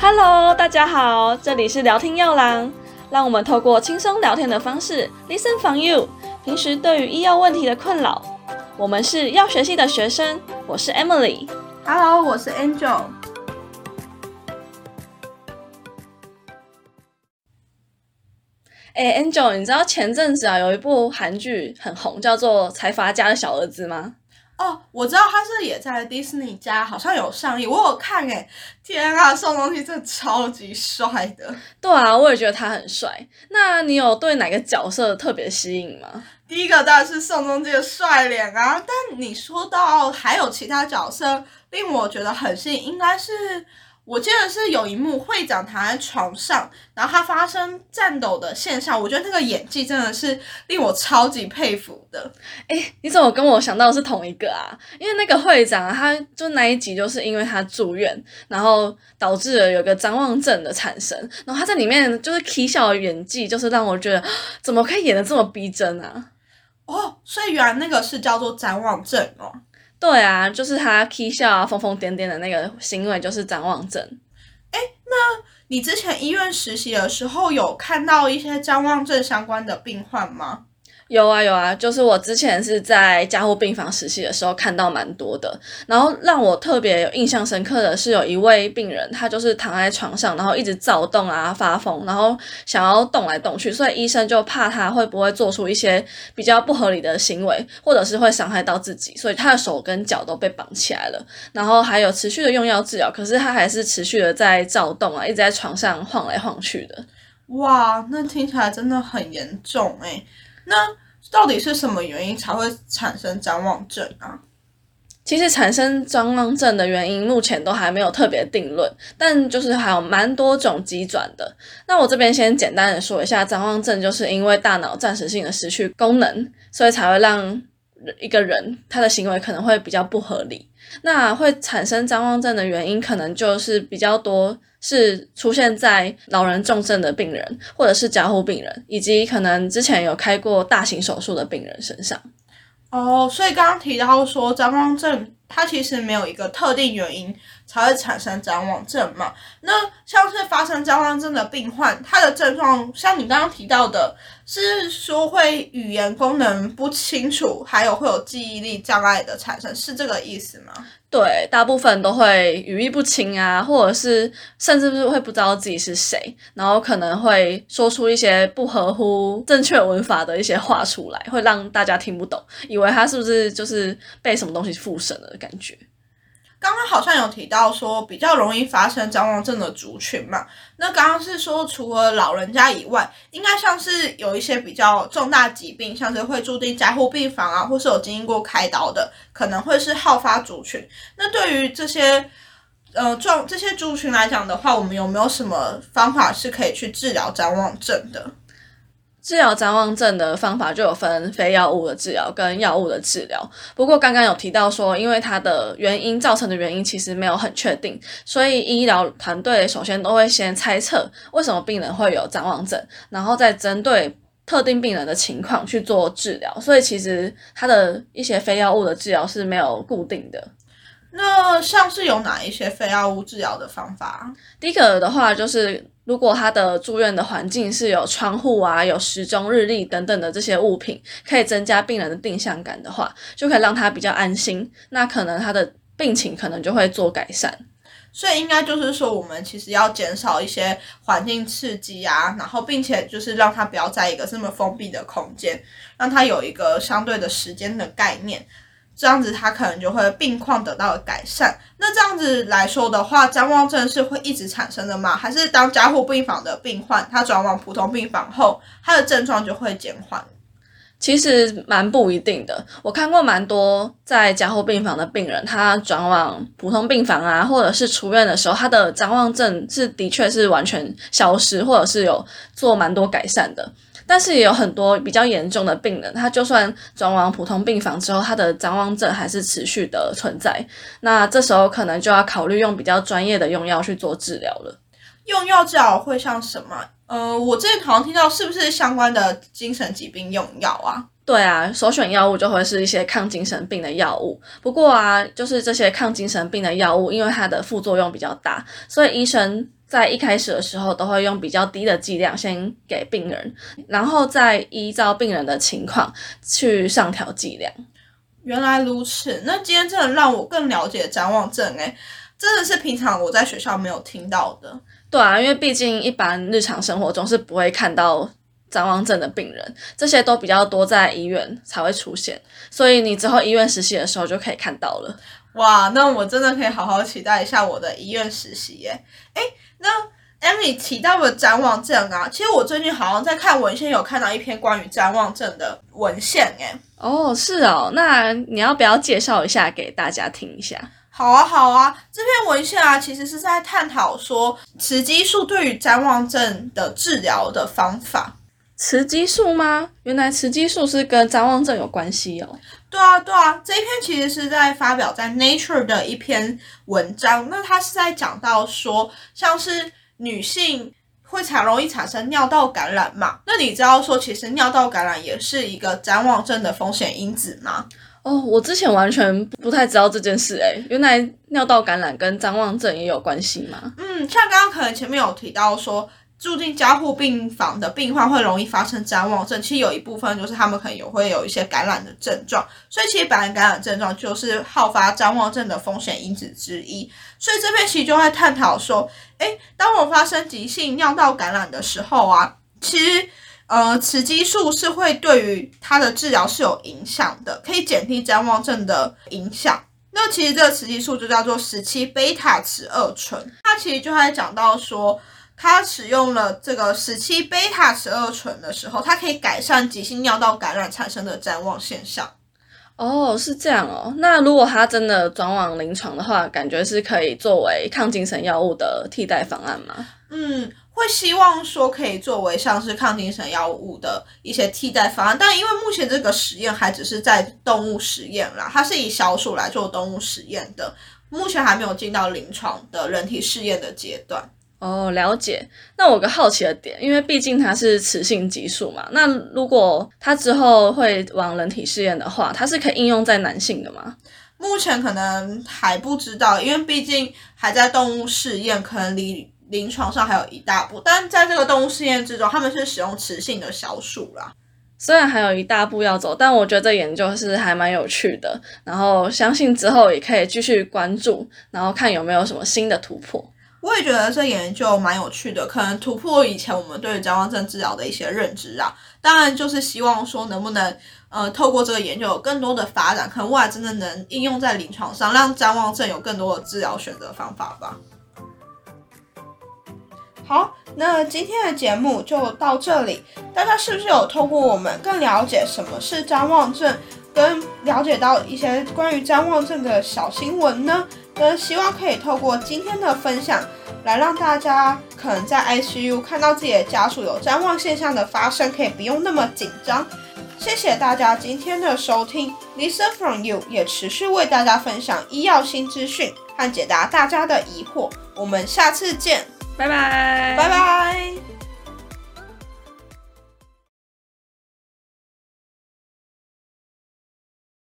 Hello，大家好，这里是聊天药郎，让我们透过轻松聊天的方式，listen from you。平时对于医药问题的困扰，我们是药学系的学生，我是 Emily。Hello，我是 Angel。哎、a n g e l 你知道前阵子啊有一部韩剧很红，叫做《财阀家的小儿子》吗？哦，我知道他是也在 Disney 家，好像有上映，我有看诶。天啊，宋仲基真的超级帅的。对啊，我也觉得他很帅。那你有对哪个角色特别吸引吗？第一个当然是宋仲基的帅脸啊，但你说到还有其他角色令我觉得很吸引，应该是我记得是有一幕会长躺在床上，然后他发生颤抖的现象，我觉得那个演技真的是令我超级佩服的。哎、你怎么跟我想到的是同一个啊？因为那个会长啊，他就那一集就是因为他住院，然后导致了有个张望症的产生，然后他在里面就是 K 笑的演技，就是让我觉得怎么可以演的这么逼真啊？哦，所以原来那个是叫做展望症哦。对啊，就是他 K 笑啊、疯疯癫癫的那个行为，就是张望症。哎，那你之前医院实习的时候有看到一些张望症相关的病患吗？有啊有啊，就是我之前是在加护病房实习的时候看到蛮多的，然后让我特别有印象深刻的是有一位病人，他就是躺在床上，然后一直躁动啊发疯，然后想要动来动去，所以医生就怕他会不会做出一些比较不合理的行为，或者是会伤害到自己，所以他的手跟脚都被绑起来了，然后还有持续的用药治疗，可是他还是持续的在躁动啊，一直在床上晃来晃去的。哇，那听起来真的很严重诶。那到底是什么原因才会产生张望症啊？其实产生张望症的原因目前都还没有特别定论，但就是还有蛮多种急转的。那我这边先简单的说一下，张望症就是因为大脑暂时性的失去功能，所以才会让一个人他的行为可能会比较不合理。那会产生张望症的原因，可能就是比较多是出现在老人重症的病人，或者是加护病人，以及可能之前有开过大型手术的病人身上。哦，所以刚刚提到说张望症，它其实没有一个特定原因才会产生张望症嘛。那像是发生张望症的病患，他的症状像你刚刚提到的，是说会语言功能不清楚，还有会有记忆力障碍的产生，是这个意思吗？对，大部分都会语义不清啊，或者是甚至是会不知道自己是谁，然后可能会说出一些不合乎正确文法的一些话出来，会让大家听不懂，以为他是不是就是被什么东西附身了感觉。刚刚好像有提到说比较容易发生张望症的族群嘛，那刚刚是说除了老人家以外，应该像是有一些比较重大疾病，像是会住进加护病房啊，或是有经历过开刀的，可能会是好发族群。那对于这些呃状这些族群来讲的话，我们有没有什么方法是可以去治疗张望症的？治疗谵妄症的方法就有分非药物的治疗跟药物的治疗。不过刚刚有提到说，因为它的原因造成的原因其实没有很确定，所以医疗团队首先都会先猜测为什么病人会有谵妄症，然后再针对特定病人的情况去做治疗。所以其实它的一些非药物的治疗是没有固定的。那像是有哪一些非药物治疗的方法？第一个的话就是，如果他的住院的环境是有窗户啊、有时钟、日历等等的这些物品，可以增加病人的定向感的话，就可以让他比较安心。那可能他的病情可能就会做改善。所以应该就是说，我们其实要减少一些环境刺激啊，然后并且就是让他不要在一个这么封闭的空间，让他有一个相对的时间的概念，这样子他可能就会病况得到了改善。那这样子来说的话，张望症是会一直产生的吗？还是当加护病房的病患他转往普通病房后，他的症状就会减缓？其实蛮不一定的，我看过蛮多在加护病房的病人，他转往普通病房啊，或者是出院的时候，他的张望症是的确是完全消失，或者是有做蛮多改善的。但是也有很多比较严重的病人，他就算转往普通病房之后，他的张望症还是持续的存在。那这时候可能就要考虑用比较专业的用药去做治疗了。用药治疗会像什么？呃，我之前好像听到是不是相关的精神疾病用药啊？对啊，首选药物就会是一些抗精神病的药物。不过啊，就是这些抗精神病的药物，因为它的副作用比较大，所以医生在一开始的时候都会用比较低的剂量先给病人，然后再依照病人的情况去上调剂量。原来如此，那今天真的让我更了解谵妄症，诶，真的是平常我在学校没有听到的。对啊，因为毕竟一般日常生活中是不会看到。谵妄症的病人，这些都比较多在医院才会出现，所以你之后医院实习的时候就可以看到了。哇，那我真的可以好好期待一下我的医院实习耶！哎，那 Emily 提到的谵妄症啊，其实我最近好像在看文献，有看到一篇关于谵妄症的文献哎。哦，是哦，那你要不要介绍一下给大家听一下？好啊，好啊，这篇文献啊，其实是在探讨说雌激素对于谵妄症的治疗的方法。雌激素吗？原来雌激素是跟谵妄症有关系哦。对啊，对啊，这一篇其实是在发表在 Nature 的一篇文章。那它是在讲到说，像是女性会产容易产生尿道感染嘛？那你知道说，其实尿道感染也是一个谵妄症的风险因子吗？哦，我之前完全不太知道这件事，诶，原来尿道感染跟谵妄症也有关系吗？嗯，像刚刚可能前面有提到说。住进加护病房的病患会容易发生谵妄症，其实有一部分就是他们可能有会有一些感染的症状，所以其实本来感染症状就是好发谵妄症的风险因子之一。所以这边其实就会探讨说，诶，当我发生急性尿道感染的时候啊，其实呃雌激素是会对于它的治疗是有影响的，可以减低谵妄症的影响。那其实这个雌激素就叫做十七贝塔雌二醇，它其实就还讲到说。它使用了这个十七贝塔十二醇的时候，它可以改善急性尿道感染产生的谵妄现象。哦，是这样哦。那如果它真的转往临床的话，感觉是可以作为抗精神药物的替代方案吗？嗯，会希望说可以作为像是抗精神药物的一些替代方案，但因为目前这个实验还只是在动物实验啦，它是以小鼠来做动物实验的，目前还没有进到临床的人体试验的阶段。哦，了解。那我个好奇的点，因为毕竟它是雌性激素嘛，那如果它之后会往人体试验的话，它是可以应用在男性的吗？目前可能还不知道，因为毕竟还在动物试验，可能离临床上还有一大步。但在这个动物试验之中，他们是使用雌性的小鼠啦。虽然还有一大步要走，但我觉得研究是还蛮有趣的。然后相信之后也可以继续关注，然后看有没有什么新的突破。我也觉得这研究蛮有趣的，可能突破以前我们对谵妄症治疗的一些认知啊。当然，就是希望说能不能呃透过这个研究有更多的发展，可能未来真的能应用在临床上，让谵妄症有更多的治疗选择方法吧。好，那今天的节目就到这里，大家是不是有透过我们更了解什么是谵妄症，跟了解到一些关于谵妄症的小新闻呢？那希望可以透过今天的分享，来让大家可能在 ICU 看到自己的家属有谵妄现象的发生，可以不用那么紧张。谢谢大家今天的收听，Listen from you 也持续为大家分享医药新资讯和解答大家的疑惑。我们下次见，拜拜，拜拜。